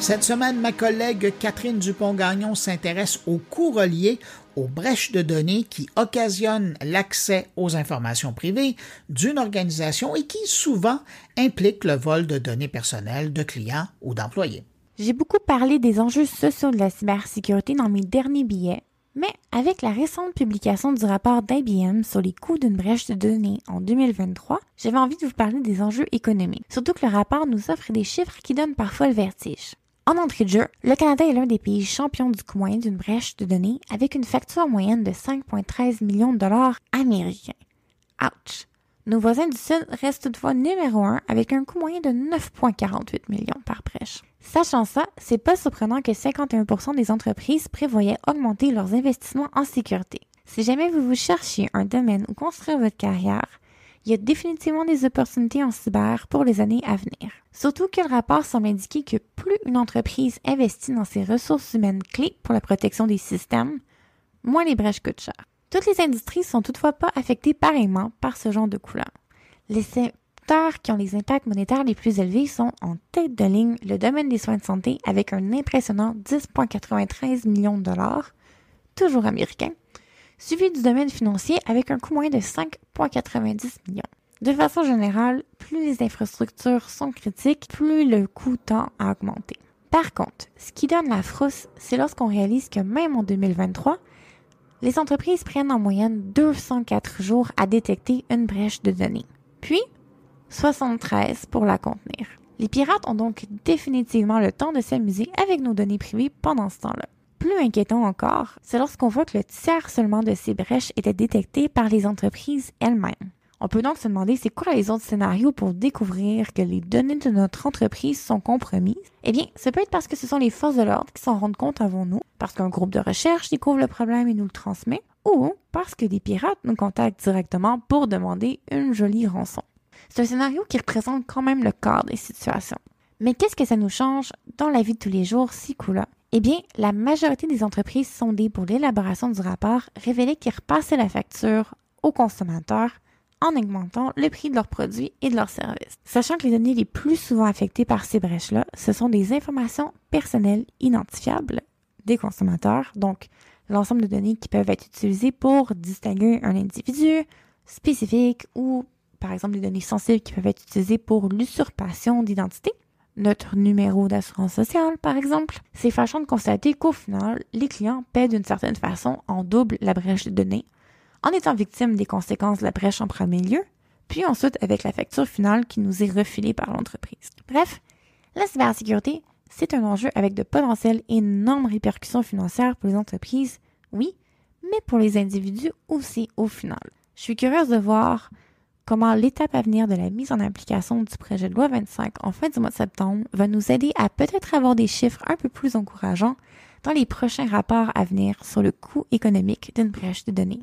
Cette semaine, ma collègue Catherine Dupont-Gagnon s'intéresse aux coûts reliés aux brèches de données qui occasionnent l'accès aux informations privées d'une organisation et qui souvent impliquent le vol de données personnelles de clients ou d'employés. J'ai beaucoup parlé des enjeux sociaux de la cybersécurité dans mes derniers billets, mais avec la récente publication du rapport d'IBM sur les coûts d'une brèche de données en 2023, j'avais envie de vous parler des enjeux économiques. Surtout que le rapport nous offre des chiffres qui donnent parfois le vertige. En entrée de jeu, le Canada est l'un des pays champions du coût moyen d'une brèche de données avec une facture moyenne de 5,13 millions de dollars américains. Ouch! Nos voisins du Sud restent toutefois numéro un avec un coût moyen de 9,48 millions par brèche. Sachant ça, c'est pas surprenant que 51% des entreprises prévoyaient augmenter leurs investissements en sécurité. Si jamais vous vous cherchiez un domaine où construire votre carrière, il y a définitivement des opportunités en cyber pour les années à venir. Surtout que le rapport semble indiquer que plus une entreprise investit dans ses ressources humaines clés pour la protection des systèmes, moins les brèches coûtent cher. Toutes les industries sont toutefois pas affectées pareillement par ce genre de couleur. Les secteurs qui ont les impacts monétaires les plus élevés sont en tête de ligne le domaine des soins de santé avec un impressionnant 10,93 millions de dollars, toujours américain, suivi du domaine financier avec un coût moyen de 5,90 millions. De façon générale, plus les infrastructures sont critiques, plus le coût tend à augmenter. Par contre, ce qui donne la frousse, c'est lorsqu'on réalise que même en 2023, les entreprises prennent en moyenne 204 jours à détecter une brèche de données, puis 73 pour la contenir. Les pirates ont donc définitivement le temps de s'amuser avec nos données privées pendant ce temps-là. Plus inquiétant encore, c'est lorsqu'on voit que le tiers seulement de ces brèches était détecté par les entreprises elles-mêmes. On peut donc se demander c'est quoi les autres scénarios pour découvrir que les données de notre entreprise sont compromises? Eh bien, ça peut être parce que ce sont les forces de l'ordre qui s'en rendent compte avant nous, parce qu'un groupe de recherche découvre le problème et nous le transmet, ou parce que des pirates nous contactent directement pour demander une jolie rançon. C'est un scénario qui représente quand même le corps des situations. Mais qu'est-ce que ça nous change dans la vie de tous les jours, si coup-là? Eh bien, la majorité des entreprises sondées pour l'élaboration du rapport révélaient qu'ils repassaient la facture aux consommateurs en augmentant le prix de leurs produits et de leurs services. Sachant que les données les plus souvent affectées par ces brèches-là, ce sont des informations personnelles identifiables des consommateurs, donc l'ensemble de données qui peuvent être utilisées pour distinguer un individu spécifique ou par exemple des données sensibles qui peuvent être utilisées pour l'usurpation d'identité notre numéro d'assurance sociale, par exemple, c'est fâchant de constater qu'au final, les clients paient d'une certaine façon en double la brèche de données, en étant victimes des conséquences de la brèche en premier lieu, puis ensuite avec la facture finale qui nous est refilée par l'entreprise. Bref, la cybersécurité, c'est un enjeu avec de potentielles énormes répercussions financières pour les entreprises, oui, mais pour les individus aussi au final. Je suis curieuse de voir comment l'étape à venir de la mise en application du projet de loi 25 en fin du mois de septembre va nous aider à peut-être avoir des chiffres un peu plus encourageants dans les prochains rapports à venir sur le coût économique d'une brèche de données.